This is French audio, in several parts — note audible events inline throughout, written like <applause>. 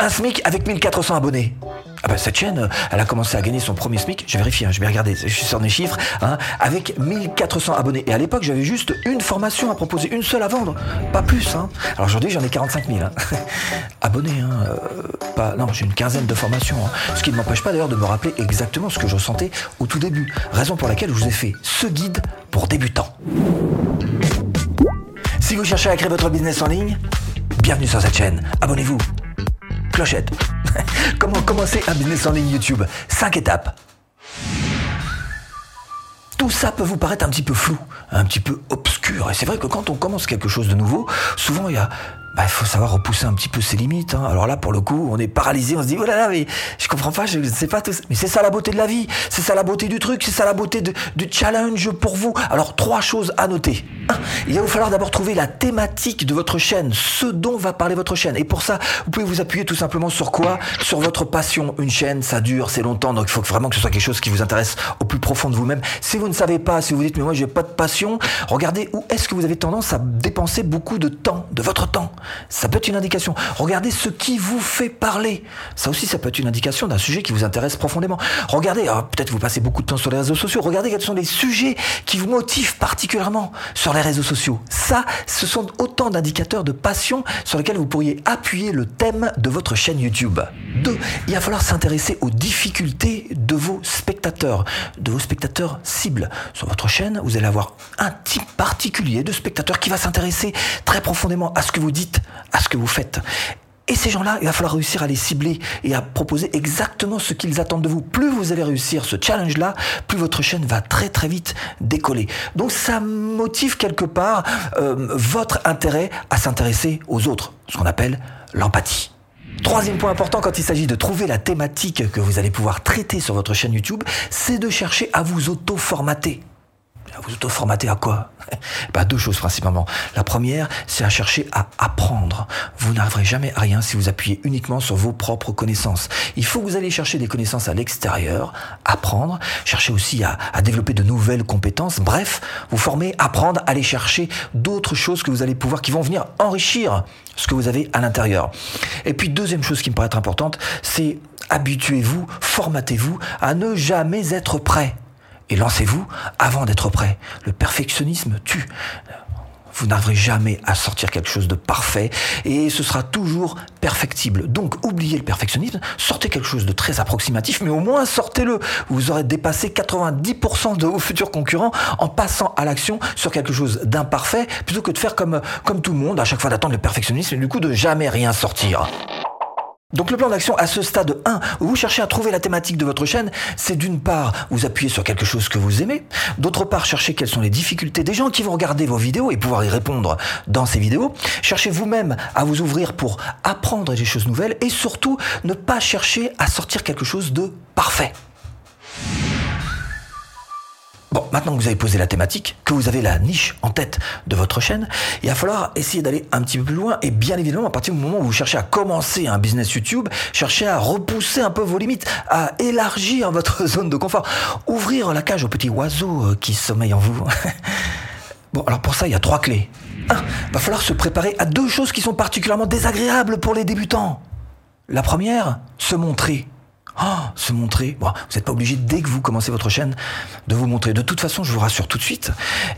Un SMIC avec 1400 abonnés. Ah bah cette chaîne, elle a commencé à gagner son premier SMIC, j'ai vérifié, hein, je vais regarder, je suis sur mes chiffres, hein, avec 1400 abonnés. Et à l'époque, j'avais juste une formation à proposer, une seule à vendre, pas plus. Hein. Alors aujourd'hui, j'en ai 45 000 hein. <laughs> abonnés. Euh, non, j'ai une quinzaine de formations. Ce qui ne m'empêche pas d'ailleurs de me rappeler exactement ce que je ressentais au tout début. Raison pour laquelle je vous ai fait ce guide pour débutants. Si vous cherchez à créer votre business en ligne, bienvenue sur cette chaîne. Abonnez-vous. <laughs> Comment commencer un business en ligne YouTube? 5 étapes. Tout ça peut vous paraître un petit peu flou, un petit peu obscur. Et c'est vrai que quand on commence quelque chose de nouveau, souvent il y a bah, il faut savoir repousser un petit peu ses limites. Hein. Alors là, pour le coup, on est paralysé, on se dit, oh là là, mais je comprends pas, je ne sais pas tout ça. Mais c'est ça la beauté de la vie, c'est ça la beauté du truc, c'est ça la beauté du challenge pour vous. Alors, trois choses à noter. il va vous falloir d'abord trouver la thématique de votre chaîne, ce dont va parler votre chaîne. Et pour ça, vous pouvez vous appuyer tout simplement sur quoi? Sur votre passion. Une chaîne, ça dure, c'est longtemps, donc il faut vraiment que ce soit quelque chose qui vous intéresse au plus profond de vous-même. Si vous ne savez pas, si vous dites, mais moi, j'ai pas de passion, regardez où est-ce que vous avez tendance à dépenser beaucoup de temps, de votre temps. Ça peut être une indication. Regardez ce qui vous fait parler. Ça aussi, ça peut être une indication d'un sujet qui vous intéresse profondément. Regardez, peut-être vous passez beaucoup de temps sur les réseaux sociaux. Regardez quels sont les sujets qui vous motivent particulièrement sur les réseaux sociaux. Ça, ce sont autant d'indicateurs de passion sur lesquels vous pourriez appuyer le thème de votre chaîne YouTube. Deux, il va falloir s'intéresser aux difficultés de vos spectateurs, de vos spectateurs cibles. Sur votre chaîne, vous allez avoir un type particulier de spectateur qui va s'intéresser très profondément à ce que vous dites, à ce que vous faites. Et ces gens-là, il va falloir réussir à les cibler et à proposer exactement ce qu'ils attendent de vous. Plus vous allez réussir ce challenge-là, plus votre chaîne va très très vite décoller. Donc ça motive quelque part euh, votre intérêt à s'intéresser aux autres, ce qu'on appelle l'empathie. Troisième point important quand il s'agit de trouver la thématique que vous allez pouvoir traiter sur votre chaîne YouTube, c'est de chercher à vous auto-formater. Vous auto-formater à quoi? <laughs> Bah, Deux choses principalement. La première, c'est à chercher à apprendre. Vous n'arriverez jamais à rien si vous appuyez uniquement sur vos propres connaissances. Il faut que vous allez chercher des connaissances à l'extérieur, apprendre, chercher aussi à, développer de nouvelles compétences. Bref, vous former, apprendre, aller chercher d'autres choses que vous allez pouvoir, qui vont venir enrichir ce que vous avez à l'intérieur. Et puis deuxième chose qui me paraît être importante, c'est habituez-vous, formatez-vous à ne jamais être prêt et lancez-vous avant d'être prêt. Le perfectionnisme tue. Vous n'arriverez jamais à sortir quelque chose de parfait et ce sera toujours perfectible. Donc oubliez le perfectionnisme, sortez quelque chose de très approximatif, mais au moins sortez-le. Vous aurez dépassé 90% de vos futurs concurrents en passant à l'action sur quelque chose d'imparfait plutôt que de faire comme, tout le monde, à chaque fois d'attendre le perfectionnisme et du coup de jamais rien sortir. Donc le plan d'action à ce stade 1, où vous cherchez à trouver la thématique de votre chaîne, c'est d'une part vous appuyer sur quelque chose que vous aimez, d'autre part chercher quelles sont les difficultés des gens qui vont regarder vos vidéos et pouvoir y répondre dans ces vidéos, cherchez vous-même à vous ouvrir pour apprendre des choses nouvelles et surtout ne pas chercher à sortir quelque chose de parfait. Bon, maintenant que vous avez posé la thématique, que vous avez la niche en tête de votre chaîne, il va falloir essayer d'aller un petit peu plus loin et bien évidemment, à partir du moment où vous cherchez à commencer un business YouTube, cherchez à repousser un peu vos limites, à élargir <laughs> votre zone de confort, ouvrir la cage aux petits oiseaux euh, qui sommeillent en vous. <laughs> bon, alors pour ça, il y a trois clés. Un, va falloir se préparer à deux choses qui sont particulièrement désagréables pour les débutants. La première, se montrer. Se montrer. Bon, vous n'êtes pas obligé dès que vous commencez votre chaîne de vous montrer. De toute façon, je vous rassure tout de suite,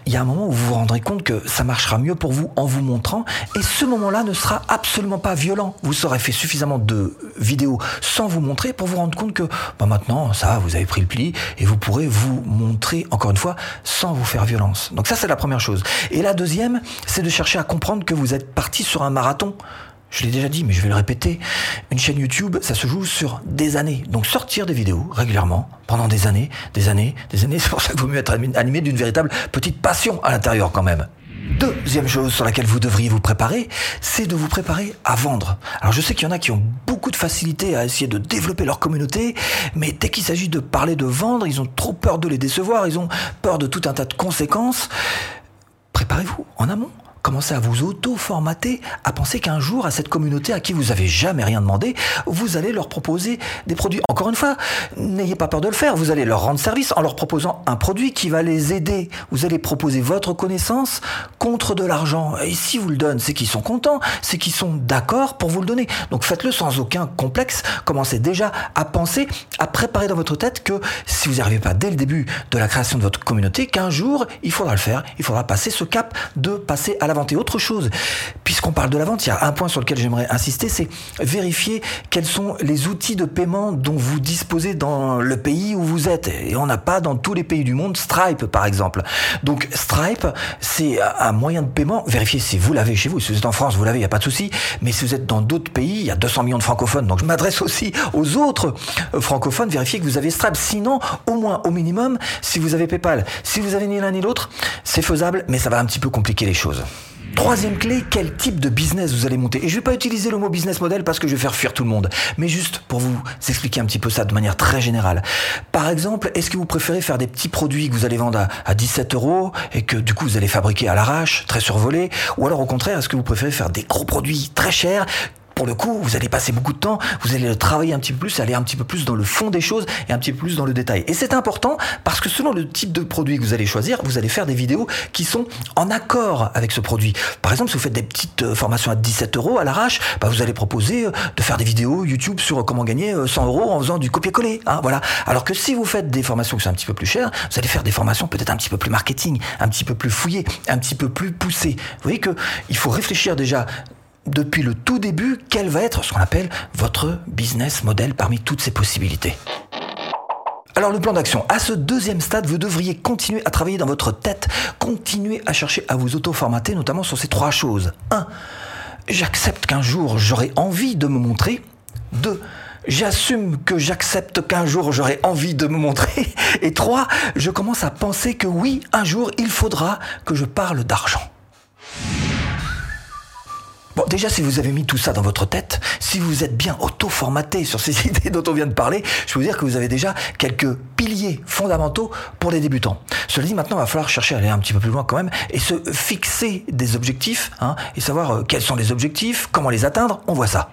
il y a un moment où vous vous rendrez compte que ça marchera mieux pour vous en vous montrant et ce moment-là ne sera absolument pas violent. Vous aurez fait suffisamment de vidéos sans vous montrer pour vous rendre compte que bah maintenant, ça, vous avez pris le pli et vous pourrez vous montrer encore une fois sans vous faire violence. Donc ça, c'est la première chose. Et la deuxième, c'est de chercher à comprendre que vous êtes parti sur un marathon. Je l'ai déjà dit, mais je vais le répéter. Une chaîne YouTube, ça se joue sur des années. Donc sortir des vidéos régulièrement, pendant des années, des années, des années, <laughs> c'est pour ça qu'il vaut mieux être animé d'une véritable petite passion à l'intérieur quand même. Deuxième chose sur laquelle vous devriez vous préparer, c'est de vous préparer à vendre. Alors je sais qu'il y en a qui ont beaucoup de facilité à essayer de développer leur communauté, mais dès qu'il s'agit de parler de vendre, ils ont trop peur de les décevoir, ils ont peur de tout un tas de conséquences. Préparez-vous en amont commencez à vous auto-formater, à penser qu'un jour, à cette communauté à qui vous avez jamais rien demandé, vous allez leur proposer des produits. Encore une fois, n'ayez pas peur de le faire. Vous allez leur rendre service en leur proposant un produit qui va les aider. Vous allez proposer votre connaissance contre de l'argent. Et si vous le donnez, c'est qu'ils sont contents, c'est qu'ils sont d'accord pour vous le donner. Donc faites-le sans aucun complexe. Commencez déjà à penser, à préparer dans votre tête que si vous n'y arrivez pas dès le début de la création de votre communauté, qu'un jour, il faudra le faire. Il faudra passer ce cap de passer à la vente. Et autre chose, puisqu'on parle de la vente, il y a un point sur lequel j'aimerais insister, c'est vérifier quels sont les outils de paiement dont vous disposez dans le pays où vous êtes. Et on n'a pas dans tous les pays du monde Stripe, par exemple. Donc Stripe, c'est un moyen de paiement. Vérifiez si vous l'avez chez vous. Si vous êtes en France, vous l'avez, il n'y a pas de souci. Mais si vous êtes dans d'autres pays, il y a 200 millions de francophones. Donc je m'adresse aussi aux autres francophones. Vérifiez que vous avez Stripe. Sinon, au moins, au minimum, si vous avez PayPal, si vous avez ni l'un ni l'autre, c'est faisable, mais ça va un petit peu compliquer les choses. Troisième clé, quel type de business vous allez monter? Et je vais pas utiliser le mot business model parce que je vais faire fuir tout le monde, mais juste pour vous expliquer un petit peu ça de manière très générale. Par exemple, est-ce que vous préférez faire des petits produits que vous allez vendre à, 17 euros et que du coup vous allez fabriquer à l'arrache, très survolé Ou alors au contraire, est-ce que vous préférez faire des gros produits très chers pour le coup, vous allez passer beaucoup de temps, vous allez travailler un petit peu plus, aller un petit peu plus dans le fond des choses et un petit peu plus dans le détail. Et c'est important parce que selon le type de produit que vous allez choisir, vous allez faire des vidéos qui sont en accord avec ce produit. Par exemple, si vous faites des petites euh, formations à 17 euros à l'arrache, bah vous allez proposer euh, de faire des vidéos YouTube sur comment gagner 100 euh, euros en faisant du copier-coller. Hein, voilà. Alors que si vous faites des formations qui sont un petit peu plus chères, vous allez faire des formations peut-être un petit peu plus marketing, un petit peu plus fouillées, un petit peu plus poussées. Vous voyez que il faut réfléchir déjà depuis le tout début quel va être ce qu'on appelle votre business model parmi toutes ces possibilités? Alors le plan d'action, à ce deuxième stade, vous devriez continuer à travailler dans votre tête, continuer à chercher à vous auto-formater, notamment sur ces trois choses. 1. J'accepte qu'un jour j'aurai envie de me montrer. 2. J'assume que j'accepte qu'un jour j'aurai envie de me montrer. Et 3. Je commence à penser que oui, un jour il faudra que je parle d'argent. Déjà, si vous avez mis tout ça dans votre tête, si vous êtes bien auto-formaté sur ces <laughs> idées dont on vient de parler, je peux vous dire que vous avez déjà quelques piliers fondamentaux pour les débutants. Cela dit, maintenant, il va falloir chercher à aller un petit peu plus loin quand même et se fixer des objectifs hein, et savoir euh, quels sont les objectifs, comment les atteindre. On voit ça.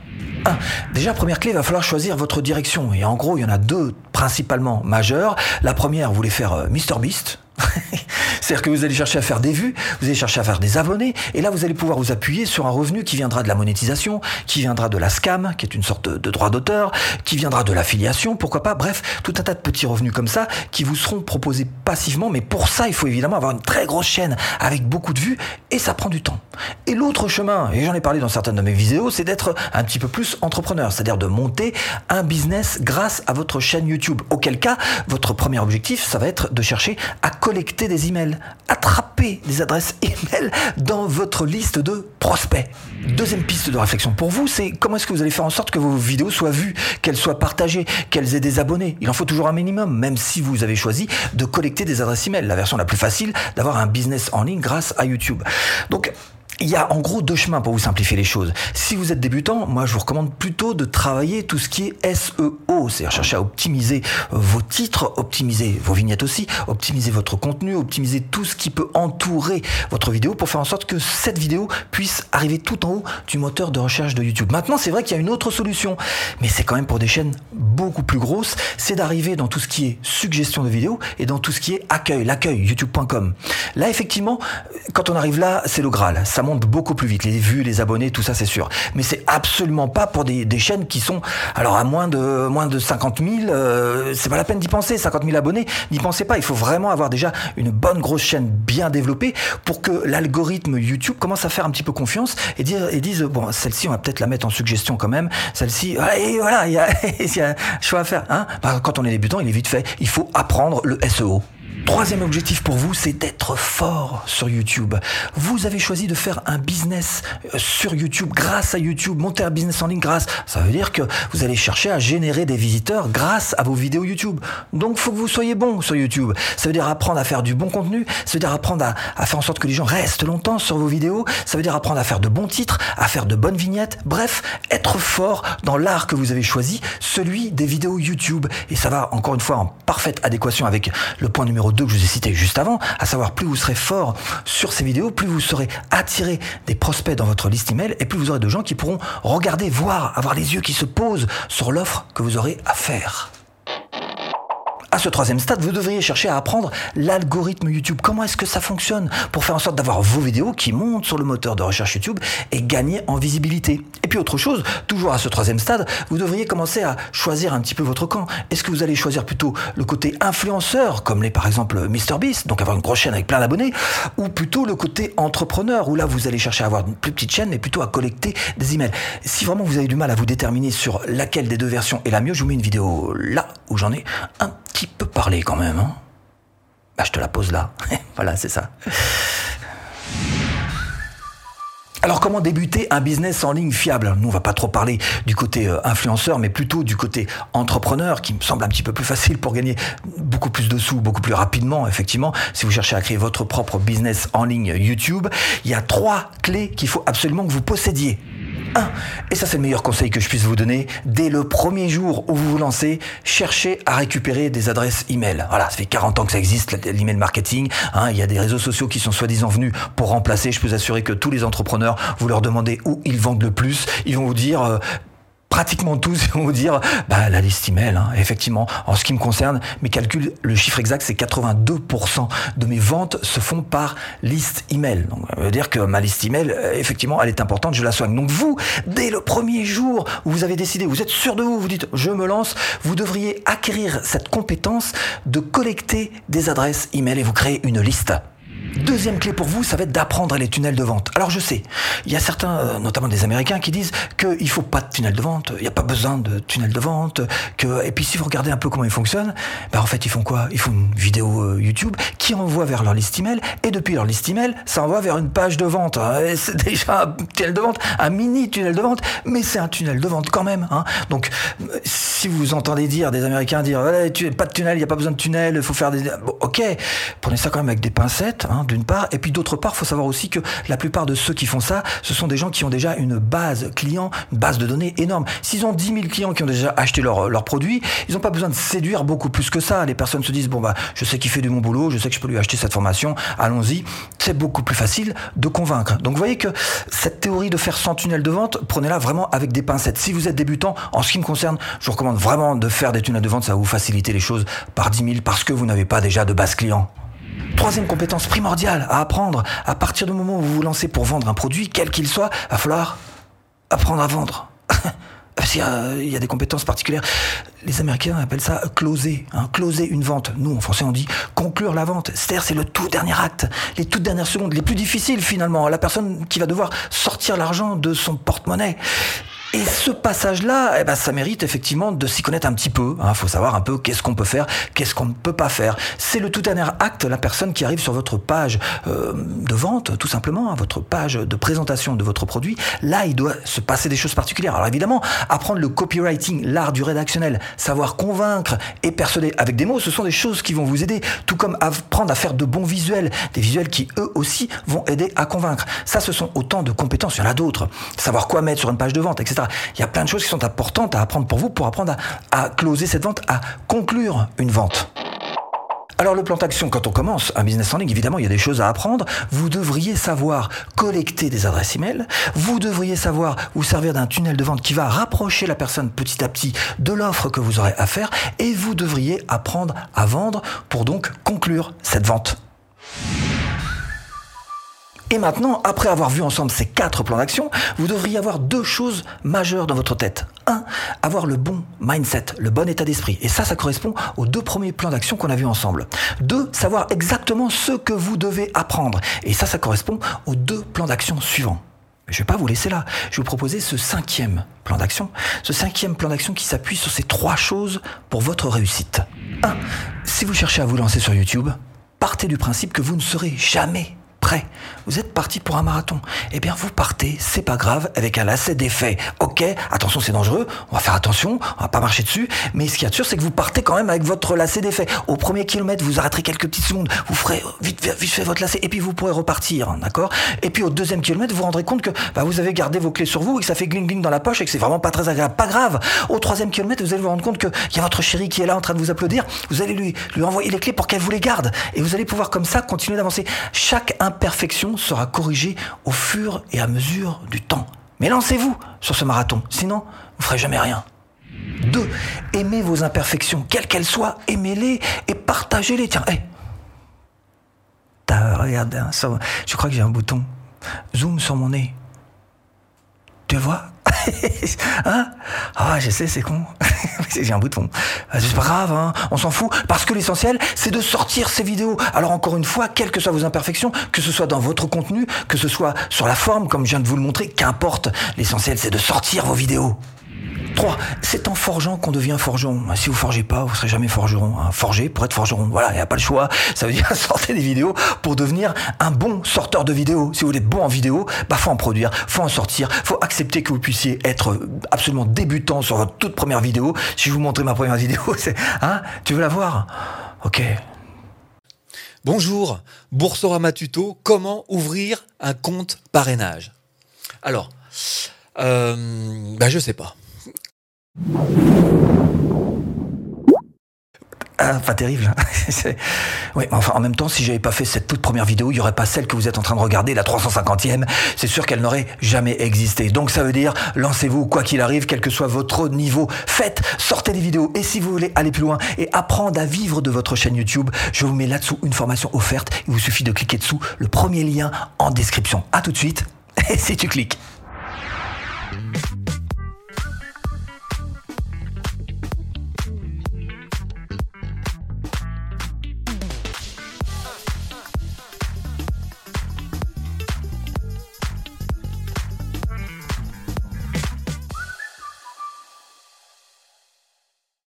Déjà, première clé, il va falloir choisir votre direction. Et en gros, il y en a deux principalement majeures. La première, vous voulez faire euh, MrBeast, <laughs> C'est-à-dire que vous allez chercher à faire des vues, vous allez chercher à faire des abonnés, et là vous allez pouvoir vous appuyer sur un revenu qui viendra de la monétisation, qui viendra de la scam, qui est une sorte de droit d'auteur, qui viendra de l'affiliation, pourquoi pas, bref, tout un tas de petits revenus comme ça qui vous seront proposés passivement, mais pour ça il faut évidemment avoir une très grosse chaîne avec beaucoup de vues, et ça prend du temps. Et l'autre chemin, et j'en ai parlé dans certaines de mes vidéos, c'est d'être un petit peu plus entrepreneur, c'est-à-dire de monter un business grâce à votre chaîne YouTube, auquel cas votre premier objectif, ça va être de chercher à collecter des emails, attraper des adresses <laughs> email dans votre liste de prospects. Deuxième piste de réflexion pour vous, c'est comment est-ce que vous allez faire en sorte que vos vidéos soient vues, qu'elles soient partagées, qu'elles aient des abonnés. Il en faut toujours un minimum, même si vous avez choisi de collecter des adresses email. La version la plus facile d'avoir un business en ligne grâce à YouTube. Donc, il y a en gros deux chemins pour vous simplifier les choses. Si vous êtes débutant, moi je vous recommande plutôt de travailler tout ce qui est SEO, c'est-à-dire chercher à optimiser euh, vos titres, optimiser vos vignettes aussi, optimiser votre contenu, optimiser tout ce qui peut entourer votre vidéo pour faire en sorte que cette vidéo puisse arriver tout en haut du moteur de recherche de YouTube. Maintenant, c'est vrai qu'il y a une autre solution, mais c'est quand même pour des chaînes beaucoup plus grosses, c'est d'arriver dans tout ce qui est suggestion de vidéos et dans tout ce qui est accueil, l'accueil, youtube.com. Là, effectivement, quand on arrive là, c'est le Graal. Monte beaucoup plus vite. Les vues, les abonnés, tout ça, c'est sûr. Mais c'est absolument pas pour des, chaînes qui sont, alors à moins de, moins de 50 000, euh, c'est pas la peine d'y penser. 50 000 abonnés, n'y pensez pas. Il faut vraiment avoir déjà une bonne grosse chaîne bien développée pour que l'algorithme YouTube commence à faire un petit peu confiance et dire, et dise, bon, celle-ci, on va peut-être la mettre en suggestion quand même. Celle-ci, et voilà, <laughs> il y a, un choix à faire. Hein bah, quand on est débutant, il est vite fait. Il faut apprendre le SEO. Troisième objectif pour vous, c'est d'être fort sur YouTube. Vous avez choisi de faire un business euh, sur YouTube grâce à YouTube, monter un business en ligne grâce. Ça veut dire que vous allez chercher à générer des visiteurs grâce à vos vidéos YouTube. Donc, faut que vous soyez bon sur YouTube. Ça veut dire apprendre à faire du bon contenu. Ça veut dire apprendre à, à faire en sorte que les gens restent longtemps sur vos vidéos. Ça veut dire apprendre à faire de bons titres, à faire de bonnes vignettes. Bref, être fort dans l'art que vous avez choisi, celui des vidéos YouTube. Et ça va encore une fois en parfaite adéquation avec le point numéro que je vous ai cités juste avant, à savoir plus vous serez fort sur ces vidéos, plus vous serez attiré des prospects dans votre liste email et plus vous aurez de gens qui pourront regarder, voir, avoir les yeux qui se posent sur l'offre que vous aurez à faire à ce troisième stade, vous devriez chercher à apprendre l'algorithme YouTube. Comment est-ce que ça fonctionne pour faire en sorte d'avoir vos vidéos qui montent sur le moteur de recherche YouTube et gagner en visibilité? Et puis autre chose, toujours à ce troisième stade, vous devriez commencer à choisir un petit peu votre camp. Est-ce que vous allez choisir plutôt le côté influenceur, comme les par exemple MrBeast, donc avoir une grosse chaîne avec plein d'abonnés, ou plutôt le côté entrepreneur, où là vous allez chercher à avoir une plus petite chaîne, mais plutôt à collecter des emails? Si vraiment vous avez du mal à vous déterminer sur laquelle des deux versions est la mieux, je vous mets une vidéo là où j'en ai un petit peu parler quand même. Hein bah, je te la pose là. <laughs> voilà, c'est ça. Alors comment débuter un business en ligne fiable? Nous on va pas trop parler du côté euh, influenceur mais plutôt du côté entrepreneur qui me semble un petit peu plus facile pour gagner beaucoup plus de sous beaucoup plus rapidement effectivement si vous cherchez à créer votre propre business en ligne YouTube, il y a trois clés qu'il faut absolument que vous possédiez. Et ça c'est le meilleur conseil que je puisse vous donner. Dès le premier jour où vous vous lancez, cherchez à récupérer des adresses email. Voilà, ça fait 40 ans que ça existe, l'email marketing. Hein. il y a des réseaux sociaux qui sont soi-disant venus pour remplacer. Je peux vous assurer que tous les entrepreneurs, vous leur demandez où ils vendent le plus. Ils vont vous dire, euh, pratiquement tous <laughs> vont vous dire bah, la liste email. Hein. Effectivement, en ce qui me concerne, mes calculs, le chiffre exact, c'est 82% de mes ventes se font par liste email. Donc, ça veut dire que ma liste email, euh, effectivement, elle est importante, je la soigne. Donc vous, dès le premier jour où vous avez décidé, vous êtes sûr de vous, vous dites je me lance, vous devriez acquérir cette compétence de collecter des adresses email et vous créer une liste. Deuxième clé pour vous, ça va être d'apprendre les tunnels de vente. Alors je sais, il y a certains, euh, notamment des Américains, qui disent qu'il faut pas de tunnel de vente, il n'y a pas besoin de tunnel de vente, et puis si vous regardez un peu comment ils fonctionnent, ben en fait ils font quoi? Ils font une vidéo euh, YouTube qui envoie vers leur liste email et depuis leur liste email, ça envoie vers une page de vente. C'est <laughs> déjà un tunnel de vente, un mini tunnel de vente, mais c'est un tunnel de vente quand même. Hein. Donc si vous entendez dire des Américains dire pas de tunnel, il n'y a pas besoin de tunnel, il faut faire des, ok, prenez ça quand même avec des pincettes. Hein d'une part. Et puis d'autre part, il faut savoir aussi que la plupart de ceux qui font ça, ce sont des gens qui ont déjà une base client, une base de données énorme. S'ils ont 10 000 clients qui ont déjà acheté leurs leur produit, ils n'ont pas besoin de séduire beaucoup plus que ça. Les personnes se disent, bon, bah, je sais qu'il fait du bon boulot, je sais que je peux lui acheter cette formation, allons-y. C'est beaucoup plus facile de convaincre. Donc vous voyez que cette théorie de faire 100 tunnels de vente, prenez-la vraiment avec des pincettes. Si vous êtes débutant, en ce qui me concerne, je vous recommande vraiment de faire des tunnels de vente, ça va vous faciliter les choses par 10 000 parce que vous n'avez pas déjà de base client. Troisième compétence primordiale à apprendre, à partir du moment où vous vous lancez pour vendre un produit, quel qu'il soit, il va falloir apprendre à vendre. <laughs> Qu'il y, a des compétences particulières. Les Américains appellent ça closer, hein, closer une vente. Nous, en français, on dit conclure la vente. C'est-à-dire, c'est le tout dernier acte, les toutes dernières secondes, les plus difficiles finalement. La personne qui va devoir sortir l'argent de son porte-monnaie. Et ce passage-là, eh ben, ça mérite effectivement de s'y connaître un petit peu. Il hein. faut savoir un peu qu'est-ce qu'on peut faire, qu'est-ce qu'on ne peut pas faire. C'est le tout dernier acte, la personne qui arrive sur votre page euh, de vente, tout simplement, hein, votre page de présentation de votre produit. Là, il doit se passer des choses particulières. Alors évidemment, apprendre le copywriting, l'art du rédactionnel, savoir convaincre et persuader avec des mots, ce sont des choses qui vont vous aider. Tout comme apprendre à faire de bons visuels, des visuels qui eux aussi vont aider à convaincre. Ça, ce sont autant de compétences. Il y en a d'autres. Savoir quoi mettre sur une page de vente, etc. Il y a plein de choses qui sont importantes à apprendre pour vous pour apprendre à, à closer cette vente, à conclure une vente. Alors le plan d'action, quand on commence un business en ligne, évidemment, il y a des choses à apprendre. Vous devriez savoir collecter des adresses email. Vous devriez savoir vous servir d'un tunnel de vente qui va rapprocher la personne petit à petit de l'offre que vous aurez à faire. Et vous devriez apprendre à vendre pour donc conclure cette vente. Et maintenant, après avoir vu ensemble ces quatre plans d'action, vous devriez avoir deux choses majeures dans votre tête. Un, avoir le bon mindset, le bon état d'esprit. Et ça, ça correspond aux deux premiers plans d'action qu'on a vus ensemble. Deux, savoir exactement ce que vous devez apprendre. Et ça, ça correspond aux deux plans d'action suivants. Je ne vais pas vous laisser là. Je vais vous proposer ce cinquième plan d'action. Ce cinquième plan d'action qui s'appuie sur ces trois choses pour votre réussite. Un, si vous cherchez à vous lancer sur YouTube, partez du principe que vous ne serez jamais prêt. Vous êtes parti pour un marathon. Eh bien, vous partez, c'est pas grave, avec un lacet d'effet. Ok, attention, c'est dangereux, on va faire attention, on va pas marcher dessus, mais ce qui est sûr, c'est que vous partez quand même avec votre lacet d'effet. Au premier kilomètre, vous arrêterez quelques petites secondes, vous ferez vite, vite fait votre lacet, et puis vous pourrez repartir, d'accord? Et puis au deuxième kilomètre, vous vous rendrez compte que bah, vous avez gardé vos clés sur vous et que ça fait gling gling dans la poche et que c'est vraiment pas très agréable. Pas grave. Au troisième kilomètre, vous allez vous rendre compte qu'il y a votre chérie qui est là en train de vous applaudir. Vous allez lui, lui envoyer les clés pour qu'elle vous les garde. Et vous allez pouvoir comme ça continuer d'avancer. Chaque imperfection sera corrigée au fur et à mesure du temps. Mais lancez-vous sur ce marathon, sinon vous ferez jamais rien. 2. Aimez vos imperfections, quelles qu'elles soient, aimez-les et partagez-les. Tiens, hé Regarde, hein, je crois que j'ai un bouton. Zoom sur mon nez. Tu vois <laughs> Hein Ah, je sais, c'est con. <laughs> J'ai un bouton. Ah, c'est pas grave, hein on s'en fout. Parce que l'essentiel, c'est de sortir ces vidéos. Alors encore une fois, quelles que soient vos imperfections, que ce soit dans votre contenu, que ce soit sur la forme, comme je viens de vous le montrer, qu'importe. L'essentiel, c'est de sortir vos vidéos. 3. C'est en forgeant qu'on devient forgeron. Si vous forgez pas, vous serez jamais forgeron. Forger pour être forgeron. Voilà, il n'y a pas le choix. Ça veut dire <laughs> sortir des vidéos pour devenir un bon sorteur de vidéos. Si vous voulez être bon en vidéo, bah faut en produire, faut en sortir, faut accepter que vous puissiez être absolument débutant sur votre toute première vidéo. Si je vous montrer ma première vidéo, <laughs> c'est hein, tu veux la voir? Ok. Bonjour, Boursorama Tuto, comment ouvrir un compte parrainage? Alors, euh, bah je sais pas. Ah, pas terrible. <laughs> oui, enfin, en même temps, si j'avais pas fait cette toute première vidéo, il y aurait pas celle que vous êtes en train de regarder, la 350e. C'est sûr qu'elle n'aurait jamais existé. Donc ça veut dire, lancez-vous, quoi qu'il arrive, quel que soit votre niveau. Faites, sortez des vidéos. Et si vous voulez aller plus loin et apprendre à vivre de votre chaîne YouTube, je vous mets là-dessous une formation offerte. Il vous suffit de cliquer dessous le premier lien en description. À tout de suite. <laughs> Et si tu cliques.